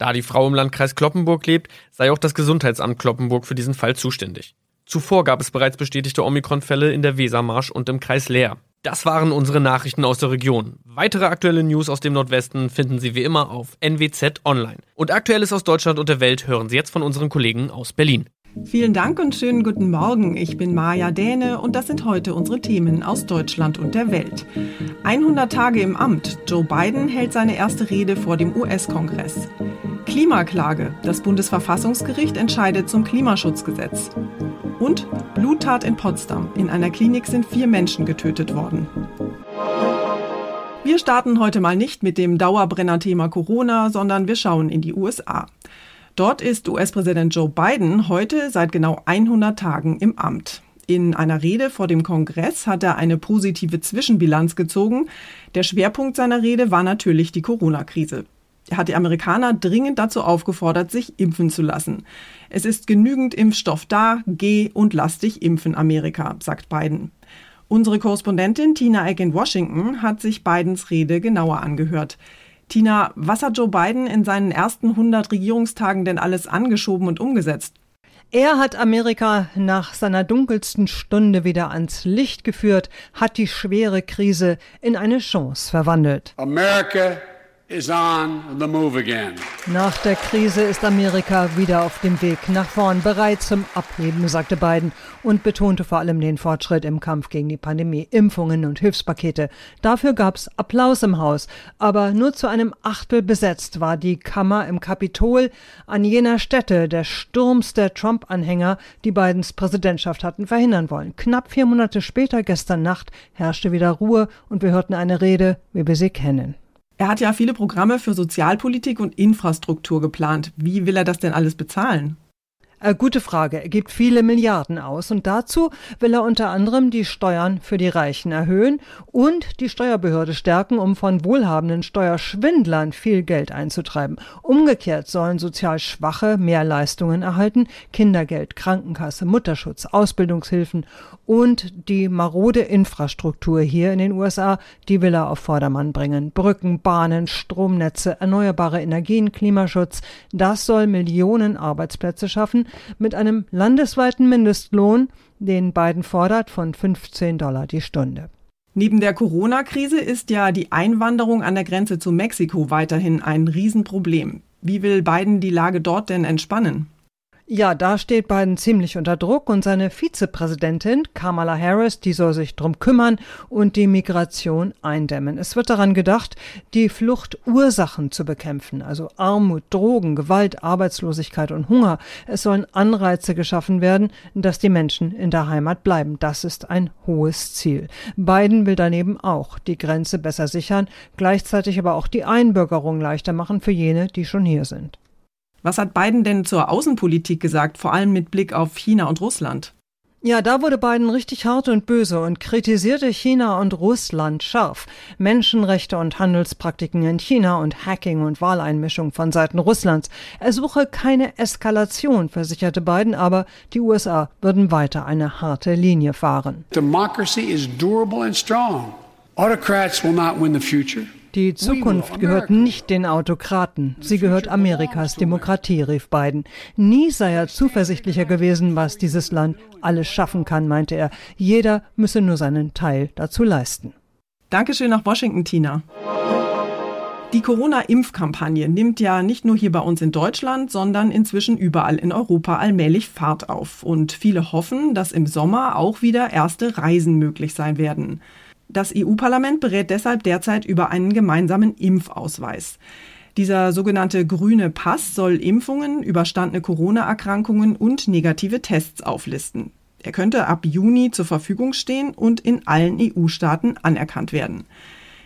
Da die Frau im Landkreis Kloppenburg lebt, sei auch das Gesundheitsamt Kloppenburg für diesen Fall zuständig. Zuvor gab es bereits bestätigte Omikron-Fälle in der Wesermarsch und im Kreis Leer. Das waren unsere Nachrichten aus der Region. Weitere aktuelle News aus dem Nordwesten finden Sie wie immer auf NWZ Online. Und Aktuelles aus Deutschland und der Welt hören Sie jetzt von unseren Kollegen aus Berlin. Vielen Dank und schönen guten Morgen. Ich bin Maja Däne und das sind heute unsere Themen aus Deutschland und der Welt. 100 Tage im Amt. Joe Biden hält seine erste Rede vor dem US-Kongress. Klimaklage. Das Bundesverfassungsgericht entscheidet zum Klimaschutzgesetz. Und Bluttat in Potsdam. In einer Klinik sind vier Menschen getötet worden. Wir starten heute mal nicht mit dem Dauerbrenner-Thema Corona, sondern wir schauen in die USA. Dort ist US-Präsident Joe Biden heute seit genau 100 Tagen im Amt. In einer Rede vor dem Kongress hat er eine positive Zwischenbilanz gezogen. Der Schwerpunkt seiner Rede war natürlich die Corona-Krise. Er hat die Amerikaner dringend dazu aufgefordert, sich impfen zu lassen. Es ist genügend Impfstoff da, geh und lass dich impfen, Amerika, sagt Biden. Unsere Korrespondentin Tina Eck in Washington hat sich Bidens Rede genauer angehört. Tina, was hat Joe Biden in seinen ersten 100 Regierungstagen denn alles angeschoben und umgesetzt? Er hat Amerika nach seiner dunkelsten Stunde wieder ans Licht geführt, hat die schwere Krise in eine Chance verwandelt. America nach der Krise ist Amerika wieder auf dem Weg nach vorn, bereit zum Abheben, sagte Biden und betonte vor allem den Fortschritt im Kampf gegen die Pandemie, Impfungen und Hilfspakete. Dafür gab's Applaus im Haus, aber nur zu einem Achtel besetzt war die Kammer im Kapitol an jener Stätte der Sturms der Trump-Anhänger, die Bidens Präsidentschaft hatten verhindern wollen. Knapp vier Monate später, gestern Nacht, herrschte wieder Ruhe und wir hörten eine Rede, wie wir sie kennen. Er hat ja viele Programme für Sozialpolitik und Infrastruktur geplant. Wie will er das denn alles bezahlen? Äh, gute Frage. Er gibt viele Milliarden aus und dazu will er unter anderem die Steuern für die Reichen erhöhen und die Steuerbehörde stärken, um von wohlhabenden Steuerschwindlern viel Geld einzutreiben. Umgekehrt sollen sozial Schwache mehr Leistungen erhalten, Kindergeld, Krankenkasse, Mutterschutz, Ausbildungshilfen und die marode Infrastruktur hier in den USA, die will er auf Vordermann bringen. Brücken, Bahnen, Stromnetze, erneuerbare Energien, Klimaschutz, das soll Millionen Arbeitsplätze schaffen mit einem landesweiten Mindestlohn, den Biden fordert, von 15 Dollar die Stunde. Neben der Corona-Krise ist ja die Einwanderung an der Grenze zu Mexiko weiterhin ein Riesenproblem. Wie will Biden die Lage dort denn entspannen? Ja, da steht Biden ziemlich unter Druck und seine Vizepräsidentin Kamala Harris, die soll sich drum kümmern und die Migration eindämmen. Es wird daran gedacht, die Fluchtursachen zu bekämpfen, also Armut, Drogen, Gewalt, Arbeitslosigkeit und Hunger. Es sollen Anreize geschaffen werden, dass die Menschen in der Heimat bleiben. Das ist ein hohes Ziel. Biden will daneben auch die Grenze besser sichern, gleichzeitig aber auch die Einbürgerung leichter machen für jene, die schon hier sind. Was hat Biden denn zur Außenpolitik gesagt, vor allem mit Blick auf China und Russland? Ja, da wurde Biden richtig hart und böse und kritisierte China und Russland scharf. Menschenrechte und Handelspraktiken in China und Hacking und Wahleinmischung von Seiten Russlands. Er suche keine Eskalation, versicherte Biden, aber die USA würden weiter eine harte Linie fahren. Democracy is durable and strong. Autocrats will not win the future. Die Zukunft gehört nicht den Autokraten, sie gehört Amerikas Demokratie, rief Biden. Nie sei er zuversichtlicher gewesen, was dieses Land alles schaffen kann, meinte er. Jeder müsse nur seinen Teil dazu leisten. Dankeschön nach Washington, Tina. Die Corona-Impfkampagne nimmt ja nicht nur hier bei uns in Deutschland, sondern inzwischen überall in Europa allmählich Fahrt auf. Und viele hoffen, dass im Sommer auch wieder erste Reisen möglich sein werden. Das EU-Parlament berät deshalb derzeit über einen gemeinsamen Impfausweis. Dieser sogenannte grüne Pass soll Impfungen, überstandene Corona-Erkrankungen und negative Tests auflisten. Er könnte ab Juni zur Verfügung stehen und in allen EU-Staaten anerkannt werden.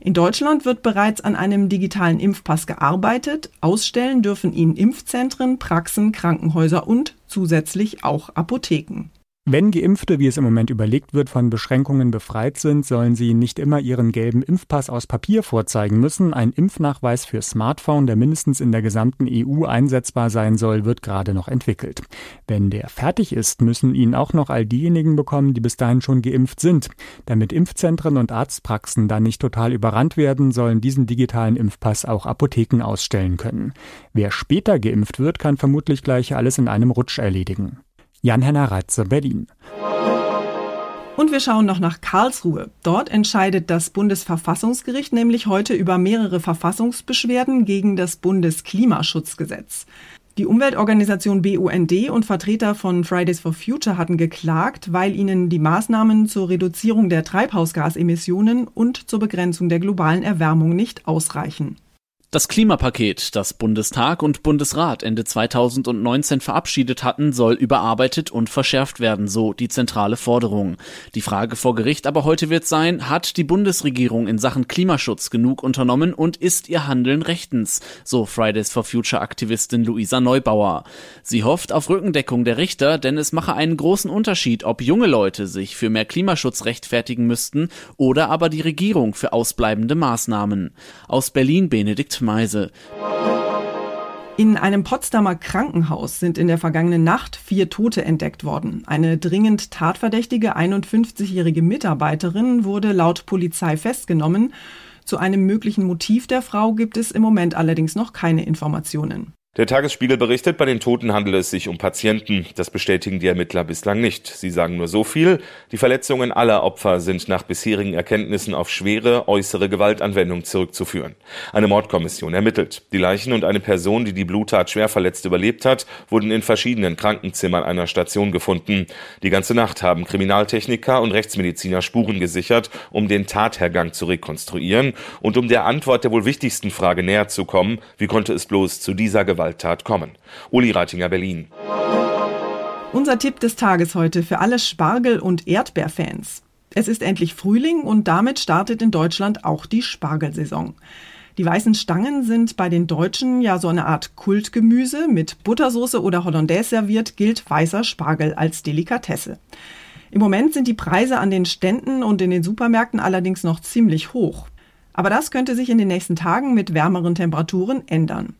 In Deutschland wird bereits an einem digitalen Impfpass gearbeitet. Ausstellen dürfen ihn Impfzentren, Praxen, Krankenhäuser und zusätzlich auch Apotheken. Wenn Geimpfte, wie es im Moment überlegt wird, von Beschränkungen befreit sind, sollen sie nicht immer ihren gelben Impfpass aus Papier vorzeigen müssen. Ein Impfnachweis für Smartphone, der mindestens in der gesamten EU einsetzbar sein soll, wird gerade noch entwickelt. Wenn der fertig ist, müssen ihn auch noch all diejenigen bekommen, die bis dahin schon geimpft sind. Damit Impfzentren und Arztpraxen dann nicht total überrannt werden, sollen diesen digitalen Impfpass auch Apotheken ausstellen können. Wer später geimpft wird, kann vermutlich gleich alles in einem Rutsch erledigen. Jan-Henner Reitze, Berlin. Und wir schauen noch nach Karlsruhe. Dort entscheidet das Bundesverfassungsgericht nämlich heute über mehrere Verfassungsbeschwerden gegen das Bundesklimaschutzgesetz. Die Umweltorganisation BUND und Vertreter von Fridays for Future hatten geklagt, weil ihnen die Maßnahmen zur Reduzierung der Treibhausgasemissionen und zur Begrenzung der globalen Erwärmung nicht ausreichen. Das Klimapaket, das Bundestag und Bundesrat Ende 2019 verabschiedet hatten, soll überarbeitet und verschärft werden, so die zentrale Forderung. Die Frage vor Gericht aber heute wird sein, hat die Bundesregierung in Sachen Klimaschutz genug unternommen und ist ihr Handeln rechtens, so Fridays for Future Aktivistin Luisa Neubauer. Sie hofft auf Rückendeckung der Richter, denn es mache einen großen Unterschied, ob junge Leute sich für mehr Klimaschutz rechtfertigen müssten oder aber die Regierung für ausbleibende Maßnahmen. Aus Berlin Benedikt Meise. In einem Potsdamer Krankenhaus sind in der vergangenen Nacht vier Tote entdeckt worden. Eine dringend tatverdächtige 51-jährige Mitarbeiterin wurde laut Polizei festgenommen. Zu einem möglichen Motiv der Frau gibt es im Moment allerdings noch keine Informationen. Der Tagesspiegel berichtet, bei den Toten handele es sich um Patienten. Das bestätigen die Ermittler bislang nicht. Sie sagen nur so viel. Die Verletzungen aller Opfer sind nach bisherigen Erkenntnissen auf schwere äußere Gewaltanwendung zurückzuführen. Eine Mordkommission ermittelt. Die Leichen und eine Person, die die Bluttat schwer verletzt überlebt hat, wurden in verschiedenen Krankenzimmern einer Station gefunden. Die ganze Nacht haben Kriminaltechniker und Rechtsmediziner Spuren gesichert, um den Tathergang zu rekonstruieren und um der Antwort der wohl wichtigsten Frage näher zu kommen, wie konnte es bloß zu dieser Gewalt Gewalttat kommen. Uli Reitinger, Berlin. Unser Tipp des Tages heute für alle Spargel- und Erdbeerfans. Es ist endlich Frühling und damit startet in Deutschland auch die Spargelsaison. Die weißen Stangen sind bei den Deutschen ja so eine Art Kultgemüse. Mit Buttersoße oder Hollandaise serviert gilt weißer Spargel als Delikatesse. Im Moment sind die Preise an den Ständen und in den Supermärkten allerdings noch ziemlich hoch. Aber das könnte sich in den nächsten Tagen mit wärmeren Temperaturen ändern.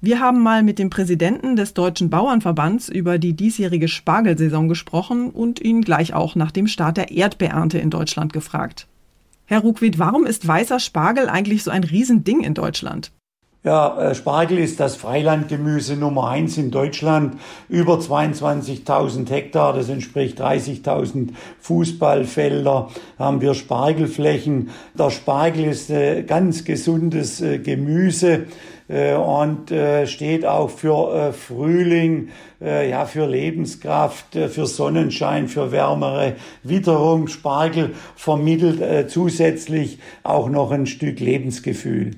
Wir haben mal mit dem Präsidenten des Deutschen Bauernverbands über die diesjährige Spargelsaison gesprochen und ihn gleich auch nach dem Start der Erdbeernte in Deutschland gefragt. Herr Ruckwied, warum ist weißer Spargel eigentlich so ein Riesending in Deutschland? Ja, äh, Spargel ist das Freilandgemüse Nummer eins in Deutschland. Über 22.000 Hektar, das entspricht 30.000 Fußballfelder, haben wir Spargelflächen. Der Spargel ist äh, ganz gesundes äh, Gemüse und steht auch für Frühling, ja, für Lebenskraft, für Sonnenschein, für wärmere Witterung. Spargel vermittelt zusätzlich auch noch ein Stück Lebensgefühl.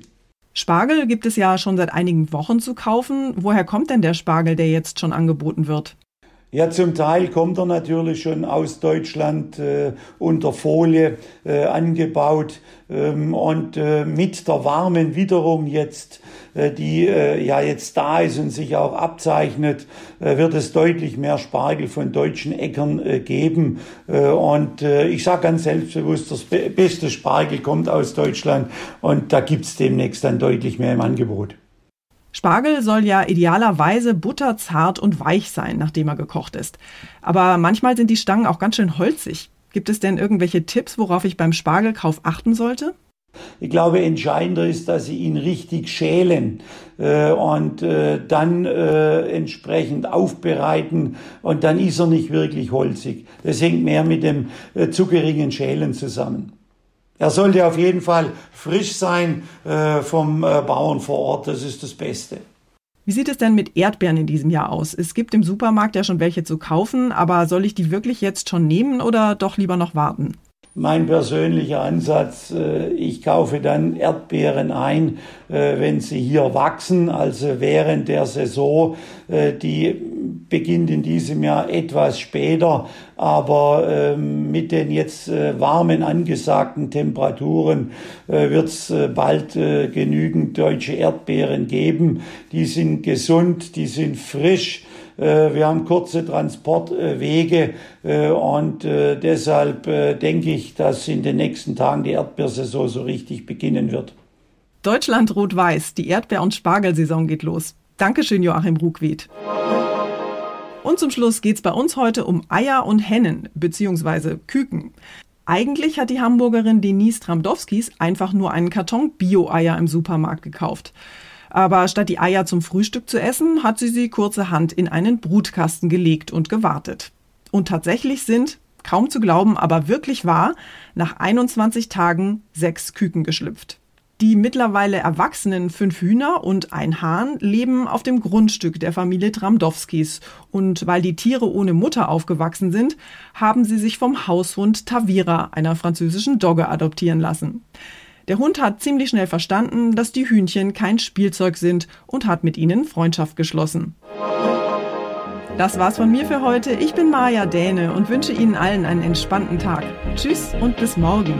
Spargel gibt es ja schon seit einigen Wochen zu kaufen. Woher kommt denn der Spargel, der jetzt schon angeboten wird? Ja, zum Teil kommt er natürlich schon aus Deutschland äh, unter Folie äh, angebaut ähm, und äh, mit der warmen Witterung jetzt, äh, die äh, ja jetzt da ist und sich auch abzeichnet, äh, wird es deutlich mehr Spargel von deutschen Äckern geben. und ich sage ganz selbstbewusst, das beste Spargel kommt aus Deutschland und da gibt's demnächst dann deutlich mehr im Angebot. Spargel soll ja idealerweise butterzart und weich sein, nachdem er gekocht ist. Aber manchmal sind die Stangen auch ganz schön holzig. Gibt es denn irgendwelche Tipps, worauf ich beim Spargelkauf achten sollte? Ich glaube, entscheidender ist, dass Sie ihn richtig schälen äh, und äh, dann äh, entsprechend aufbereiten und dann ist er nicht wirklich holzig. Das hängt mehr mit dem äh, zu geringen Schälen zusammen. Er sollte auf jeden Fall frisch sein äh, vom äh, Bauern vor Ort, das ist das Beste. Wie sieht es denn mit Erdbeeren in diesem Jahr aus? Es gibt im Supermarkt ja schon welche zu kaufen, aber soll ich die wirklich jetzt schon nehmen oder doch lieber noch warten? Mein persönlicher Ansatz, äh, ich kaufe dann Erdbeeren ein, äh, wenn sie hier wachsen, also während der Saison, äh, die beginnt in diesem Jahr etwas später, aber ähm, mit den jetzt warmen angesagten Temperaturen wird es bald genügend deutsche Erdbeeren geben. Die sind gesund, die sind frisch. Äh, wir haben kurze Transportwege äh, und deshalb denke ich, dass in den nächsten Tagen die Erdbeersaison so richtig beginnen wird. Deutschland rot-weiß, die Erdbeer- und Spargelsaison geht los. Dankeschön, Joachim Ruckwied. Und zum Schluss geht es bei uns heute um Eier und Hennen bzw. Küken. Eigentlich hat die Hamburgerin Denise Tramdowskis einfach nur einen Karton Bio-Eier im Supermarkt gekauft. Aber statt die Eier zum Frühstück zu essen, hat sie sie kurzerhand in einen Brutkasten gelegt und gewartet. Und tatsächlich sind, kaum zu glauben, aber wirklich wahr, nach 21 Tagen sechs Küken geschlüpft. Die mittlerweile erwachsenen fünf Hühner und ein Hahn leben auf dem Grundstück der Familie Tramdowskis. Und weil die Tiere ohne Mutter aufgewachsen sind, haben sie sich vom Haushund Tavira, einer französischen Dogge, adoptieren lassen. Der Hund hat ziemlich schnell verstanden, dass die Hühnchen kein Spielzeug sind und hat mit ihnen Freundschaft geschlossen. Das war's von mir für heute. Ich bin Maja Däne und wünsche Ihnen allen einen entspannten Tag. Tschüss und bis morgen.